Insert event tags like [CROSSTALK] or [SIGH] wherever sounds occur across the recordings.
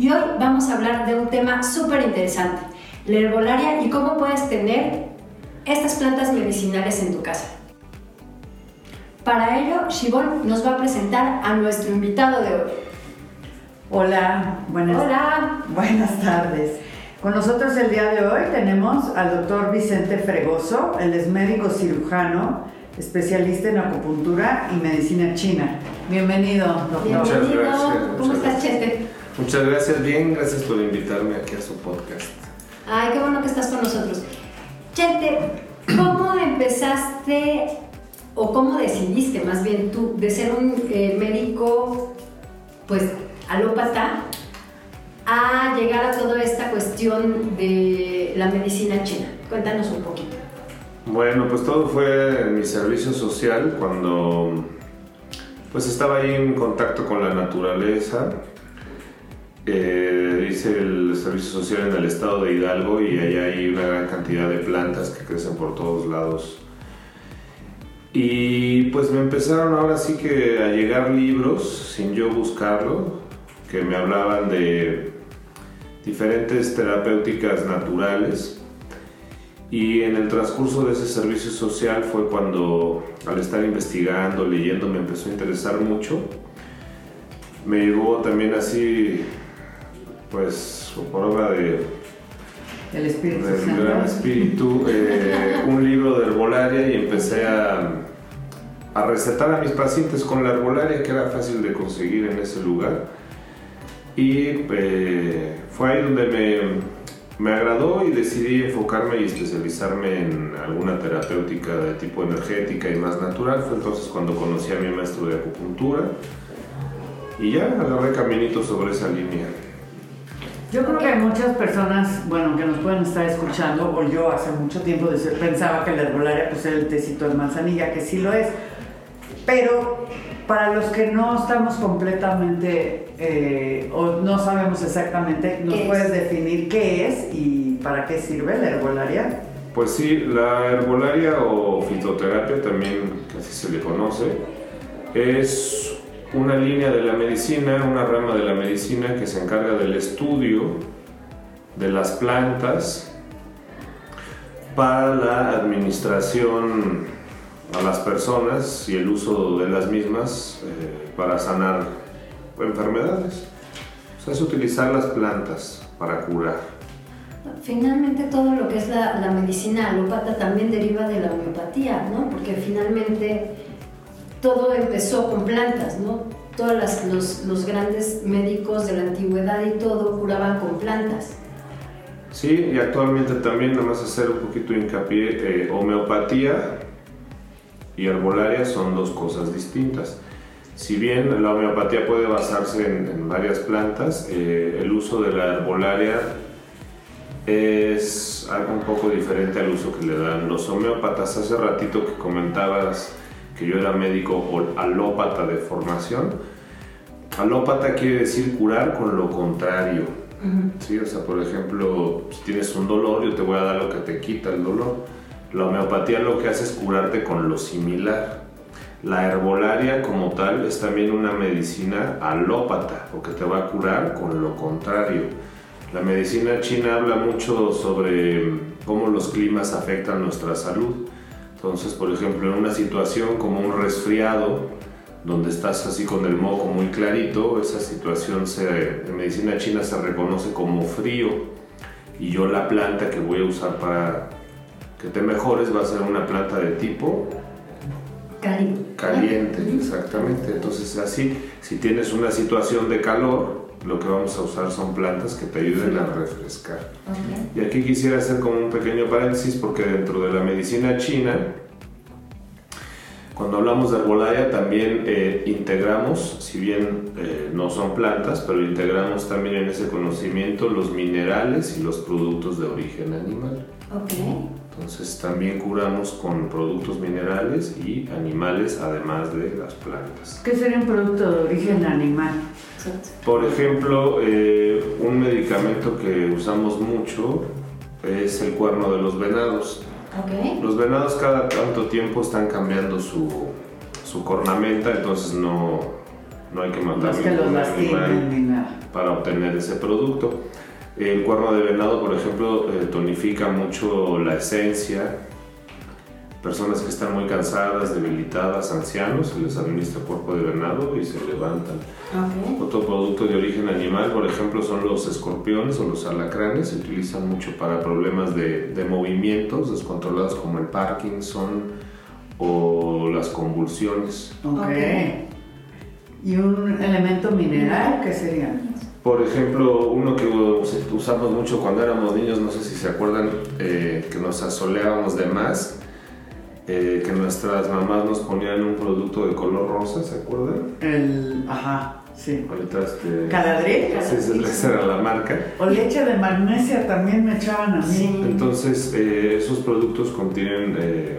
Y hoy vamos a hablar de un tema súper interesante, la herbolaria y cómo puedes tener estas plantas medicinales en tu casa. Para ello, Shibon nos va a presentar a nuestro invitado de hoy. Hola, buenas, Hola. buenas tardes. Con nosotros el día de hoy tenemos al doctor Vicente Fregoso, él es médico cirujano, especialista en acupuntura y medicina china. Bienvenido, doctor. Bienvenido. Muchas gracias, ¿Cómo muchas estás, Chete? Muchas gracias, bien, gracias por invitarme aquí a su podcast. Ay, qué bueno que estás con nosotros. Chete, ¿cómo empezaste o cómo decidiste más bien tú de ser un eh, médico, pues, alópata a llegar a toda esta cuestión de la medicina china? Cuéntanos un poquito. Bueno, pues todo fue en mi servicio social cuando pues estaba ahí en contacto con la naturaleza. Eh, hice el servicio social en el estado de Hidalgo y allá hay una gran cantidad de plantas que crecen por todos lados. Y pues me empezaron ahora sí que a llegar libros sin yo buscarlo, que me hablaban de diferentes terapéuticas naturales. Y en el transcurso de ese servicio social fue cuando, al estar investigando, leyendo, me empezó a interesar mucho. Me llegó también así, pues por obra de, El Espíritu del Santo. gran espíritu, eh, un libro de herbolaria y empecé a, a recetar a mis pacientes con la herbolaria, que era fácil de conseguir en ese lugar. Y eh, fue ahí donde me, me agradó y decidí enfocarme y especializarme en alguna terapéutica de tipo energética y más natural. Fue entonces cuando conocí a mi maestro de acupuntura y ya agarré caminito sobre esa línea. Yo creo que hay muchas personas, bueno, que nos pueden estar escuchando, o yo hace mucho tiempo de- pensaba que la herbolaria pues era el tecito de manzanilla, que sí lo es, pero para los que no estamos completamente, eh, o no sabemos exactamente, ¿nos puedes definir qué es y para qué sirve la herbolaria? Pues sí, la herbolaria o fitoterapia también así se le conoce, es una línea de la medicina, una rama de la medicina que se encarga del estudio de las plantas para la administración a las personas y el uso de las mismas eh, para sanar enfermedades. O es utilizar las plantas para curar. Finalmente todo lo que es la, la medicina alópata también deriva de la homeopatía, ¿no? Porque finalmente todo empezó con plantas, ¿no? Todos los, los grandes médicos de la antigüedad y todo curaban con plantas. Sí, y actualmente también, nada más hacer un poquito de hincapié, eh, homeopatía y herbolaria son dos cosas distintas. Si bien la homeopatía puede basarse en, en varias plantas, eh, el uso de la herbolaria es algo un poco diferente al uso que le dan los homeópatas. Hace ratito que comentabas que yo era médico alópata de formación. Alópata quiere decir curar con lo contrario. Sí, o sea, por ejemplo, si tienes un dolor, yo te voy a dar lo que te quita el dolor. La homeopatía lo que hace es curarte con lo similar. La herbolaria como tal es también una medicina alópata, porque te va a curar con lo contrario. La medicina china habla mucho sobre cómo los climas afectan nuestra salud. Entonces, por ejemplo, en una situación como un resfriado, donde estás así con el moco muy clarito, esa situación se, en medicina china se reconoce como frío. Y yo la planta que voy a usar para que te mejores va a ser una planta de tipo Cálido. caliente, exactamente. Entonces así, si tienes una situación de calor, lo que vamos a usar son plantas que te ayuden a refrescar. Ok. Y aquí quisiera hacer como un pequeño paréntesis porque dentro de la medicina china, cuando hablamos de herbolaria también eh, integramos, si bien eh, no son plantas, pero integramos también en ese conocimiento los minerales y los productos de origen animal. Ok. Entonces también curamos con productos minerales y animales además de las plantas. ¿Qué sería un producto de origen animal? Exacto. Por ejemplo, eh, un medicamento que usamos mucho es el cuerno de los venados. Los venados cada tanto tiempo están cambiando su, su cornamenta, entonces no, no hay que No matar es que los ningún animal ni nada. para obtener ese producto. El cuerno de venado, por ejemplo, eh, tonifica mucho la esencia. Personas que están muy cansadas, debilitadas, ancianos, se les administra cuerpo de venado y se levantan. Ok. Otro producto de origen animal, por ejemplo, son los escorpiones o los alacranes. Se utilizan mucho para problemas de, de movimientos descontrolados como el Parkinson o las convulsiones. Ok. Ok. ¿Y un elemento mineral qué sería? Por ejemplo, uno que us- usamos mucho cuando éramos niños, no sé si se acuerdan, eh, que nos asoleábamos de más, eh, que nuestras mamás nos ponían un producto de color rosa, ¿se acuerdan? El. Ajá, sí. Ahorita este... ¿Caladril? Sí, esa- era la marca. O leche de magnesia también me echaban a mí. Sí. Entonces, eh, esos productos contienen eh,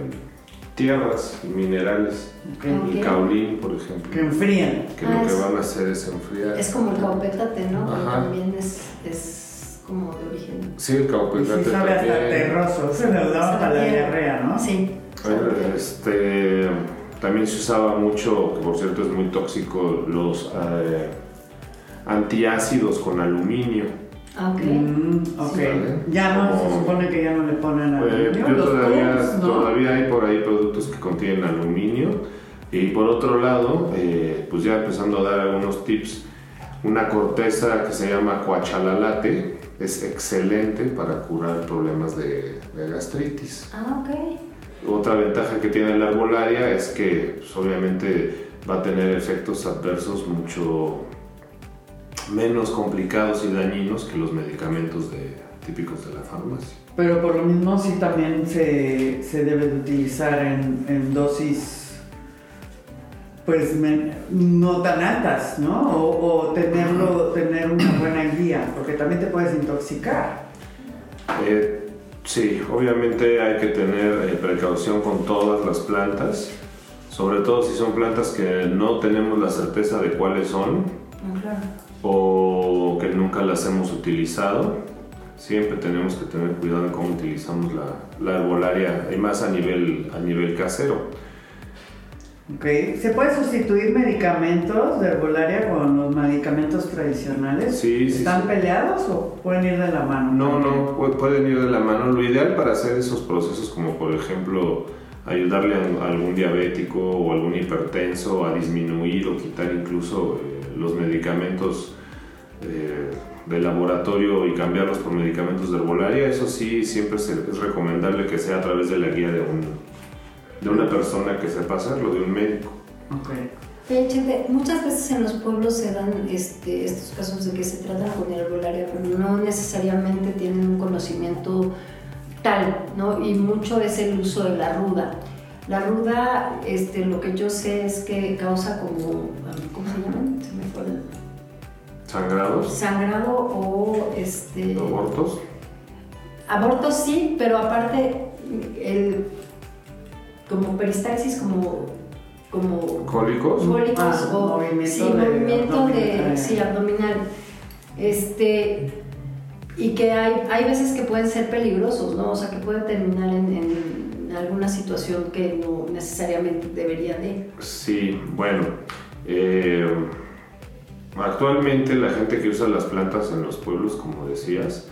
tierras y minerales. Ok. Ok. El caolín, por Que ejemplo, enfrían. que Ah, lo que es- van a hacer es enfriar. Es como el caupetate, ¿no? Que Ajá. también es, es como de origen. Sí, el Y caupetate sí sabe hasta también. terroso. Se lo daban para la diarrea, ¿no? Sí. Este, también se usaba mucho, que por cierto es muy tóxico, los eh, antiácidos con aluminio. Ah, Ok. Mm, ok. Vale. Ya no, se supone que ya no le ponen Eh, aluminio. todavía, todavía hay por ahí productos que contienen aluminio. Y por otro lado, eh, pues ya empezando a dar algunos tips, una corteza que se llama cuachalalate es excelente para curar problemas de, de gastritis. Ah, ok. Otra ventaja que tiene la herbolaria es que pues, obviamente va a tener efectos adversos mucho menos complicados y dañinos que los medicamentos de- típicos de la farmacia. Pero por lo mismo sí también se, se debe de utilizar en, en dosis pues men- no tan altas, ¿no? O, o tenerlo, tener una buena guía, porque también te puedes intoxicar. Eh, sí, obviamente hay que tener eh, precaución con todas las plantas, sobre todo si son plantas que no tenemos la certeza de cuáles son Ah, claro. o que nunca las hemos utilizado. Siempre tenemos que tener cuidado en cómo utilizamos la, la herbolaria, y más a nivel, a nivel casero. ¿Ok? ¿Se puede sustituir medicamentos de herbolaria con los medicamentos tradicionales? Sí, sí, ¿Están sí. peleados o pueden ir de la mano? No, no, pu- pueden ir de la mano. Lo ideal para hacer esos procesos, como por ejemplo ayudarle a algún diabético o algún hipertenso a disminuir o quitar incluso eh, los medicamentos eh, de laboratorio y cambiarlos por medicamentos de herbolaria, eso sí, siempre es recomendable que sea a través de la guía de, un, de una persona que sepa hacerlo, de un médico. Ok. Oye, Chente, muchas veces en los pueblos se dan este, estos casos de que se tratan con herbolaria, pero no necesariamente tienen un conocimiento tal, ¿no? Y mucho es el uso de la ruda. La ruda, este, lo que yo sé es que causa como, ¿cómo se llaman? Se me fue el- ¿Sangrados? sangrado o este ¿Abortos? abortos sí, pero aparte el como peristalsis como como ¿Cólicos? cólicos Ah, o movimiento sí, de movimiento de abdominal. sí, abdominal. Este y que hay, hay veces que pueden ser peligrosos, ¿no? O sea, que pueden terminar en, en alguna situación que no necesariamente debería de. Sí, bueno. eh, actualmente la gente que usa las plantas en los pueblos, como decías,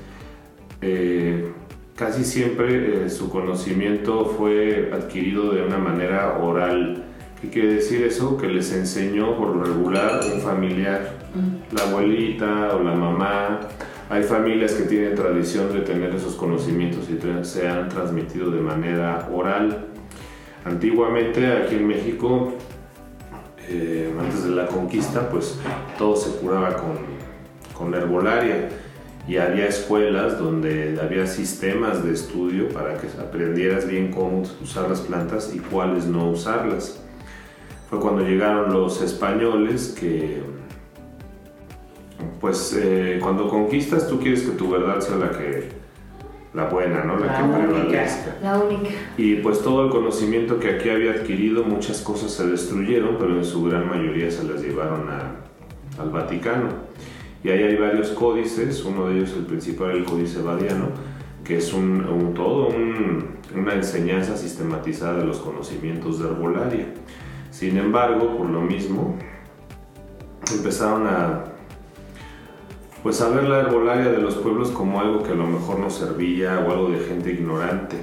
eh, casi siempre eh, su conocimiento fue adquirido de una manera oral. ¿Qué quiere decir eso? Que les enseñó por lo regular un familiar, la abuelita o la mamá. Hay familias que tienen tradición de tener esos conocimientos y se han transmitido de manera oral. Antiguamente aquí en México, eh, antes de la conquista, pues todo se curaba con, con herbolaria y había escuelas donde había sistemas de estudio para que aprendieras bien cómo usar las plantas y cuáles no usarlas. Fue cuando llegaron los españoles que, pues eh, cuando conquistas tú quieres que tu verdad sea la que la buena, ¿no? La, que prevalezca. La única. Y pues todo el conocimiento que aquí había adquirido, muchas cosas se destruyeron, pero en su gran mayoría se las llevaron al Vaticano. Y ahí hay varios códices, uno de ellos el principal, el Códice Badiano, que es un, todo una enseñanza sistematizada de los conocimientos de herbolaria. Sin embargo, por lo mismo, empezaron a pues a ver la herbolaria de los pueblos como algo que a lo mejor no servía o algo de gente ignorante.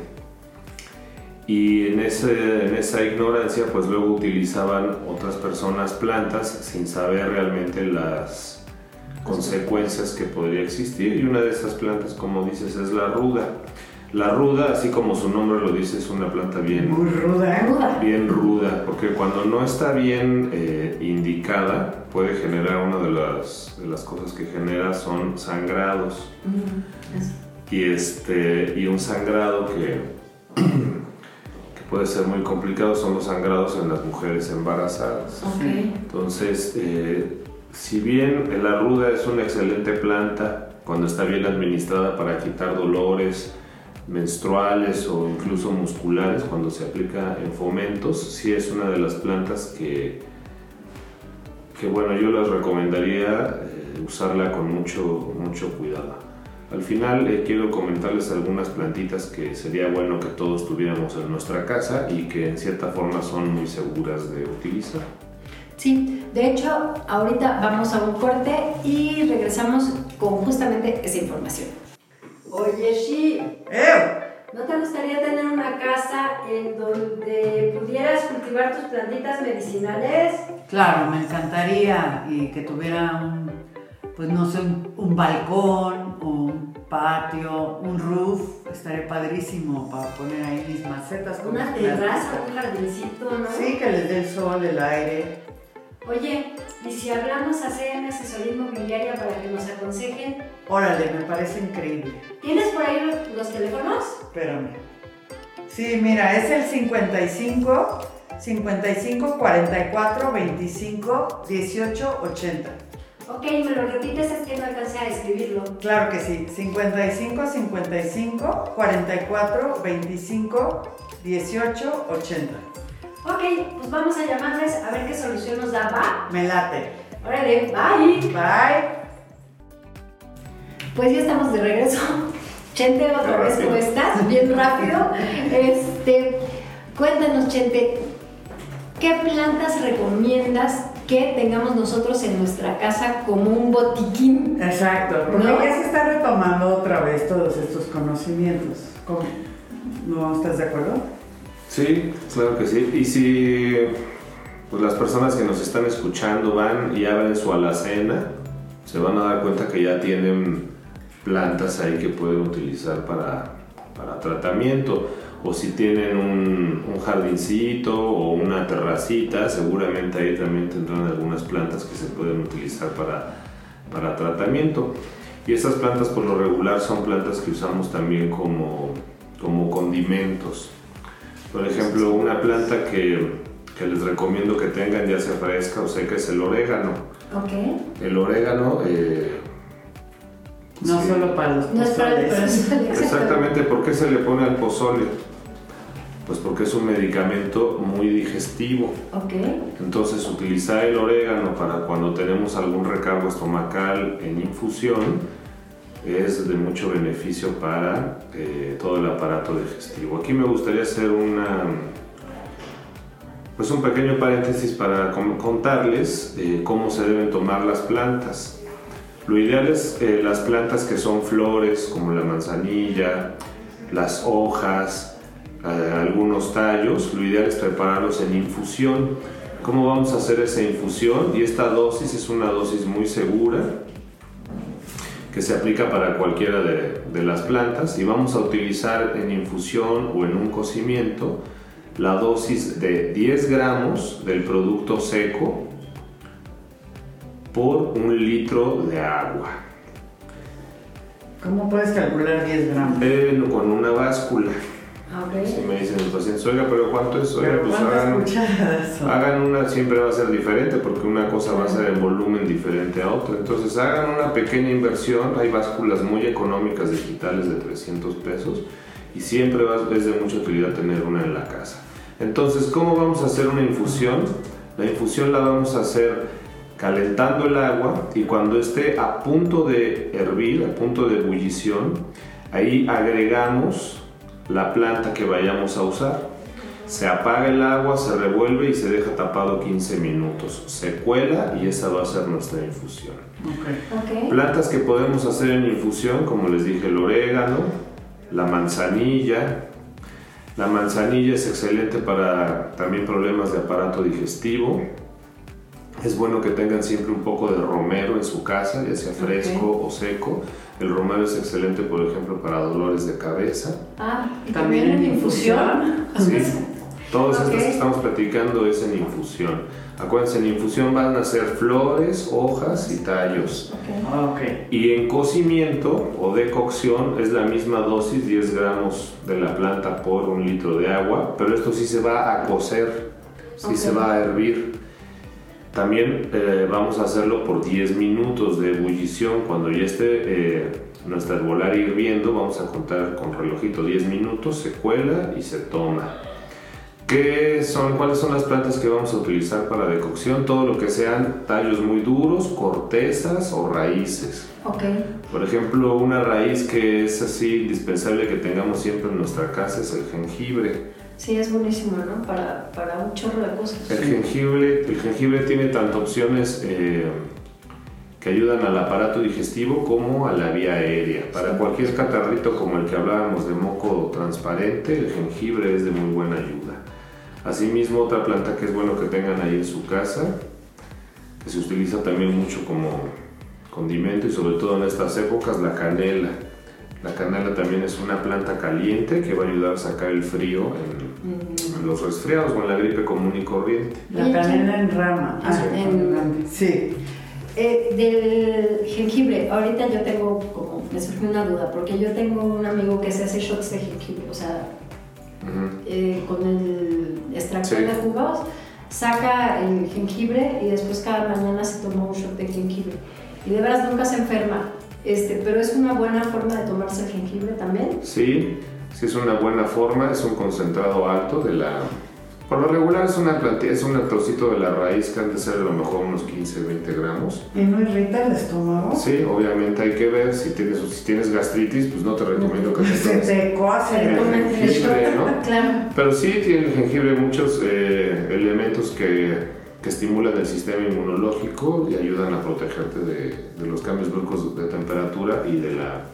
Y en, ese, en esa ignorancia pues luego utilizaban otras personas plantas sin saber realmente las consecuencias que podría existir. Y una de esas plantas, como dices, es la ruda. La ruda, así como su nombre lo dice, es una planta bien Muy ruda. Bien ruda, porque cuando no está bien eh, indicada puede generar una de las, de las cosas que genera son sangrados. Mm, eso. Y, este, y un sangrado que, [CLEARS THROAT] que puede ser muy complicado son los sangrados en las mujeres embarazadas. Ok. Entonces, eh, si bien la ruda es una excelente planta cuando está bien administrada para quitar dolores menstruales o incluso musculares, cuando se aplica en fomentos, sí es una de las plantas que, que bueno, yo les recomendaría eh, usarla con mucho, mucho cuidado. Al final eh, quiero comentarles algunas plantitas que sería bueno que todos tuviéramos en nuestra casa y que en cierta forma son muy seguras de utilizar. Sí, de hecho, ahorita vamos a un corte y regresamos con justamente esa información. Oye, Shi, ¡Eh! ¿no te gustaría tener una casa en donde pudieras cultivar tus plantitas medicinales? Claro, me encantaría y que tuviera un, pues no sé, un, un balcón, un patio, un roof, estaría padrísimo para poner ahí mis macetas. Una terraza, un jardincito, ¿no? Sí, que les dé el sol, el aire. Oye, ¿y si hablamos a CM Asesoría Inmobiliaria para que nos aconsejen? Órale, me parece increíble. ¿Tienes por ahí los, los teléfonos? Espérame. Sí, mira, es el 55 55 44 25 18 80. Ok, me lo repites, es que no alcancé a escribirlo. Claro que sí, 55 55 44 25 18 80. Ok, pues vamos a llamarles a ver qué solución nos da, ¿va? Me late. Órale, bye. Bye. Pues ya estamos de regreso. [LAUGHS] Chente, otra vez, ¿cómo estás? Bien rápido. Este, cuéntanos, Chente, ¿qué plantas recomiendas que tengamos nosotros en nuestra casa como un botiquín? Exacto, porque ¿No? ya se está retomando otra vez todos estos conocimientos. ¿Cómo? ¿No estás de acuerdo? Sí, claro que sí. Y si pues, las personas que nos están escuchando van y abren su alacena, se van a dar cuenta que ya tienen plantas ahí que pueden utilizar para, para tratamiento. O si tienen un, un jardincito o una terracita, seguramente ahí también tendrán algunas plantas que se pueden utilizar para, para tratamiento. Y esas plantas por lo regular son plantas que usamos también como, como condimentos. Por ejemplo, una planta que, que les recomiendo que tengan ya sea fresca o seca es el orégano. Ok. El orégano, eh, No sí. solo para los No es para pozoles. [LAUGHS] exactamente, ¿por qué se le pone al pozole? Pues porque es un medicamento muy digestivo. Ok. Entonces utilizar el orégano para cuando tenemos algún recargo estomacal en infusión es de mucho beneficio para eh, todo el aparato digestivo. Aquí me gustaría hacer una, pues un pequeño paréntesis para contarles eh, cómo se deben tomar las plantas. Lo ideal es eh, las plantas que son flores, como la manzanilla, las hojas, algunos tallos. Lo ideal es prepararlos en infusión. ¿Cómo vamos a hacer esa infusión? Y esta dosis es una dosis muy segura que se aplica para cualquiera de, de las plantas y vamos a utilizar en infusión o en un cocimiento la dosis de 10 gramos del producto seco por un litro de agua. ¿Cómo puedes calcular 10 gramos? Eh, con una báscula. Ah, ok. Si me dicen los pacientes, oiga, pero ¿cuánto es? Oiga, pues ¿cuántas hagan, hagan una, siempre va a ser diferente porque una cosa va a ser en volumen diferente a otra. Entonces hagan una pequeña inversión, hay básculas muy económicas digitales de 300 pesos y siempre va, es de mucha utilidad tener una en la casa. Entonces, ¿cómo vamos a hacer una infusión? La infusión la vamos a hacer calentando el agua y cuando esté a punto de hervir, a punto de ebullición, ahí agregamos la planta que vayamos a usar. Se apaga el agua, se revuelve y se deja tapado 15 minutos. Se cuela y esa va a ser nuestra infusión. Plantas que podemos hacer en infusión, como les dije, el orégano, la manzanilla. La manzanilla es excelente para también problemas de aparato digestivo. Es bueno que tengan siempre un poco de romero en su casa, ya sea fresco o seco. El romero es excelente, por ejemplo, para dolores de cabeza. Ah, y También en infusión. Sí, todas estas Ok. que estamos platicando es en infusión. Acuérdense, en infusión van a ser flores, hojas y tallos. Ok. Ok. Y en cocimiento o decocción es la misma dosis, 10 gramos de la planta por un litro de agua, pero esto sí se va a cocer, sí se va a hervir. También eh, vamos a hacerlo por 10 minutos de ebullición. Cuando ya esté eh, nuestra herbolaria hirviendo, vamos a contar con relojito 10 minutos, se cuela y se toma. ¿Qué son, ¿Cuáles son las plantas que vamos a utilizar para decocción? Todo lo que sean tallos muy duros, cortezas o raíces. Ok. Por ejemplo, una raíz que es así indispensable que tengamos siempre en nuestra casa es el jengibre. Sí, es buenísimo, ¿no? Para, para un chorro de cosas. El jengibre, el jengibre tiene tanto opciones eh, que ayudan al aparato digestivo como a la vía aérea. Para cualquier catarrito como el que hablábamos de moco transparente, el jengibre es de muy buena ayuda. Asimismo, otra planta que es bueno que tengan ahí en su casa, que se utiliza también mucho como condimento y sobre todo en estas épocas, la canela. La canela también es una planta caliente que va a ayudar a sacar el frío en, en los resfriados o en la gripe común y corriente. La canela en rama. Ah, Sí. en- sí. Eh, del jengibre, ahorita yo tengo como, me surgió una duda, porque yo tengo un amigo que se hace shots de jengibre, o sea, Ujú. eh, con el extractor Sí. de jugos, saca el jengibre y después cada mañana se toma un shot de jengibre. Y de veras nunca se enferma, este, pero es una buena forma de tomarse el jengibre también. Sí, sí es una buena forma, es un concentrado alto de la... Por lo regular es una plantilla, es un trocito de la raíz que han de ser a lo mejor unos 15, 20 gramos. ¿Y no irrita el estómago? Sí, obviamente hay que ver si tienes, si tienes gastritis, pues no te recomiendo que te [LAUGHS] Se tomes. te coce. Se toman el jengibre, ¿no? [LAUGHS] claro. Pero sí tiene el jengibre muchos eh, elementos que, que estimulan el sistema inmunológico y ayudan a protegerte de, de los cambios bruscos de temperatura y de la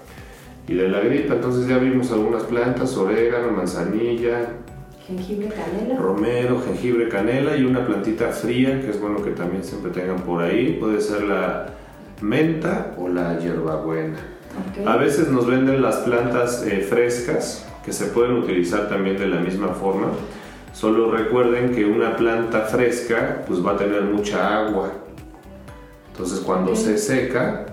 y de la gripe. Entonces ya vimos algunas plantas, orégano, manzanilla, Jengibre, canela. romero, jengibre, canela y una plantita fría que es bueno que también siempre tengan por ahí. Puede ser la menta o la hierbabuena. Ok. A veces nos venden las plantas eh, frescas que se pueden utilizar también de la misma forma. Solo recuerden que una planta fresca pues va a tener mucha agua. Entonces cuando Ok. se seca,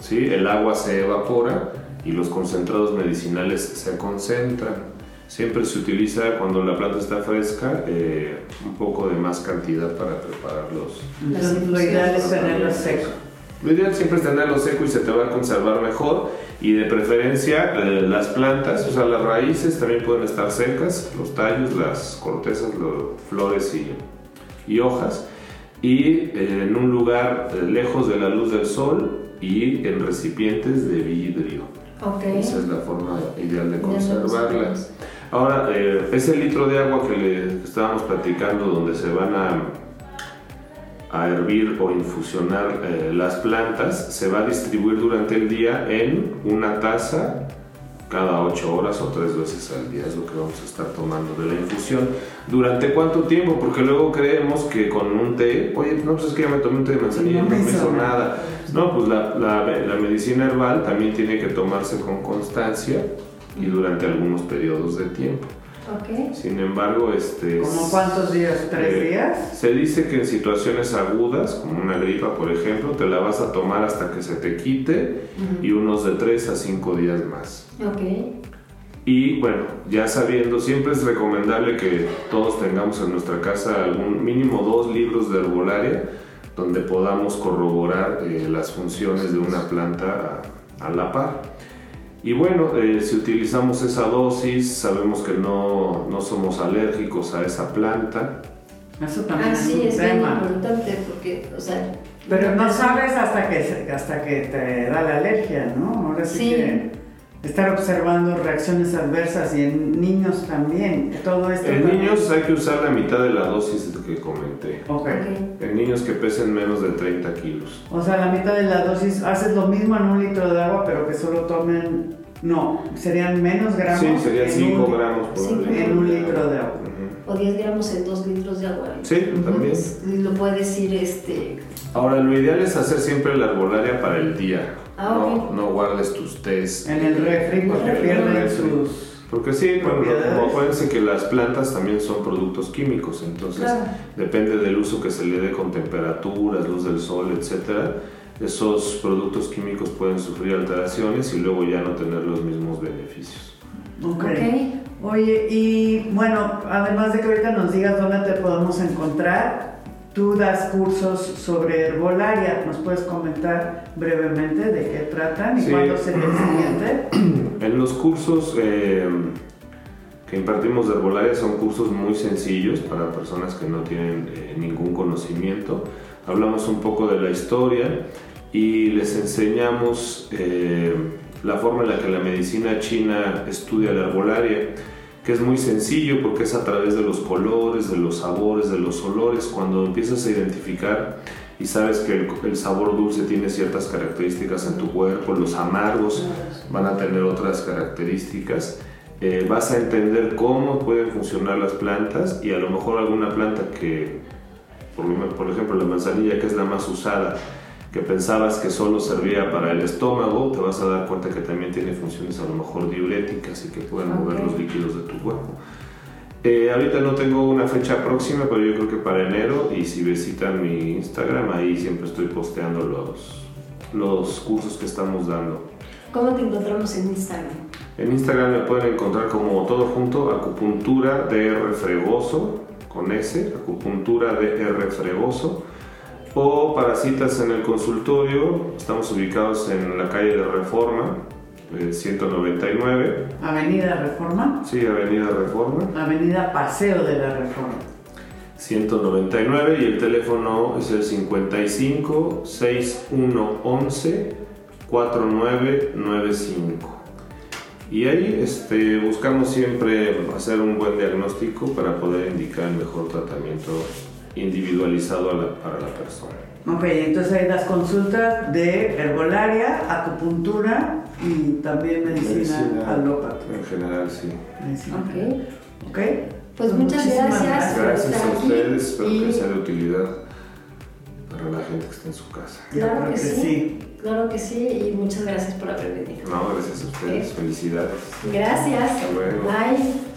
¿sí? el agua se evapora y los concentrados medicinales se concentran. Siempre se utiliza cuando la planta está fresca eh, un poco de más cantidad para prepararlos. Entonces, lo ideal es tenerlo seco. Lo ideal siempre es tenerlo seco y se te va a conservar mejor. Y de preferencia eh, las plantas, o sea, las raíces también pueden estar secas, los tallos, las cortezas, las flores y, y hojas. Y eh, en un lugar eh, lejos de la luz del sol y en recipientes de vidrio. Ok. Esa es la forma ideal de conservarla. Ahora, eh, ese litro de agua que le estábamos platicando, donde se van a, a hervir o infusionar eh, las plantas, se va a distribuir durante el día en una taza cada 8 horas o 3 veces al día. Es lo que vamos a estar tomando de la infusión. ¿Durante cuánto tiempo? Porque luego creemos que con un té, oye, no, pues es que ya me tomé un té de manzanilla y No no me hizo nada. nada. No, pues la, la- la medicina herbal también tiene que tomarse con constancia y durante algunos periodos de tiempo. Ok. Sin embargo, este... ¿Como cuántos días? ¿Tres eh, días? Se dice que en situaciones agudas, como una gripa, por ejemplo, te la vas a tomar hasta que se te quite y unos de tres a cinco días más. Ok. Y bueno, ya sabiendo, siempre es recomendable que todos tengamos en nuestra casa algún mínimo dos libros de herbolaria donde podamos corroborar eh, las funciones de una planta a, a la par. Y bueno, eh, si utilizamos esa dosis, sabemos que no, no somos alérgicos a esa planta. Eso también Ah, sí, es es un bien tema. importante porque, o sea. Pero no sabes hasta que, hasta que te da la alergia, ¿no? Ahora sí, Sí. que estar observando reacciones adversas y en niños también. Todo esto. En también- niños hay que usar la mitad de la dosis que comenté. Ok. Ok. En niños que pesen menos de 30 kilos. O sea, la mitad de la dosis, haces lo mismo en un litro de agua, pero que solo tomen. No, serían menos gramos. Sí, serían en 5 un- gramos por Cinco. litro En un de litro agua. de agua. Ujú. O 10 gramos en 2 litros de agua. Sí, también. Puedes- lo puedes ir este. Ahora, lo ideal es hacer siempre la herbolaria para el día. Ah, no, ok. no guardes tus tés. En el refri, porque pierden sus. Porque sí, bueno, acuérdense que las plantas también son productos químicos, entonces Claro. depende del uso que se le dé con temperaturas, luz del sol, etcétera. Esos productos químicos pueden sufrir alteraciones y luego ya no tener los mismos beneficios. Ok. Ok. Oye, y bueno, además de que ahorita nos digas dónde te podemos encontrar, tú das cursos sobre herbolaria. ¿Nos puedes comentar brevemente de qué tratan y Sí. cuándo sería el siguiente? En los cursos eh, que impartimos de herbolaria son cursos muy sencillos para personas que no tienen eh, ningún conocimiento. Hablamos un poco de la historia y les enseñamos eh, la forma en la que la medicina china estudia la herbolaria, que es muy sencillo porque es a través de los colores, de los sabores, de los olores. Cuando empiezas a identificar y sabes que el, sabor dulce tiene ciertas características en tu cuerpo, los amargos van a tener otras características. eh, vas a entender cómo pueden funcionar las plantas y a lo mejor alguna planta que, por ejemplo la manzanilla que es la más usada, que pensabas que solo servía para el estómago, te vas a dar cuenta que también tiene funciones a lo mejor diuréticas y que pueden mover Ok. los líquidos de tu cuerpo. Eh, ahorita no tengo una fecha próxima, pero yo creo que para enero y si visitan mi Instagram, ahí siempre estoy posteando los, los cursos que estamos dando. ¿Cómo te encontramos en Instagram? En Instagram me pueden encontrar como todo junto, acupuntura DR Fregoso, con S, acupuntura DR Fregoso. O para citas en el consultorio, estamos ubicados en la calle de Reforma, eh, 199, Avenida Reforma, sí, Avenida Reforma, Avenida Paseo de la Reforma. 199 y el teléfono es el 55 6111 4995. Y ahí este, buscamos siempre hacer un buen diagnóstico para poder indicar el mejor tratamiento individualizado a la- para la persona. Ok, entonces ahí das consultas de herbolaria, acupuntura y también medicina, Medicina. alópata. En general, sí. Medicina. Ok. Ok. Pues muchas Muchísimas gracias. por Gracias estar a aquí ustedes, espero y- que sea de utilidad para la gente que está en su casa. Claro que que sí. sí. Claro que sí, y muchas gracias por haber venido. No, gracias a ustedes, felicidades. Gracias. Hasta luego. Bye.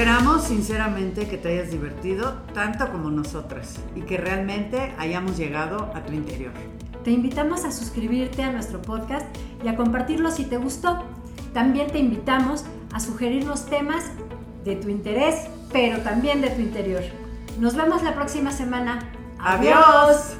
Esperamos sinceramente que te hayas divertido tanto como nosotras y que realmente hayamos llegado a tu interior. Te invitamos a suscribirte a nuestro podcast y a compartirlo si te gustó. También te invitamos a sugerirnos temas de tu interés, pero también de tu interior. Nos vemos la próxima semana. ¡Adiós!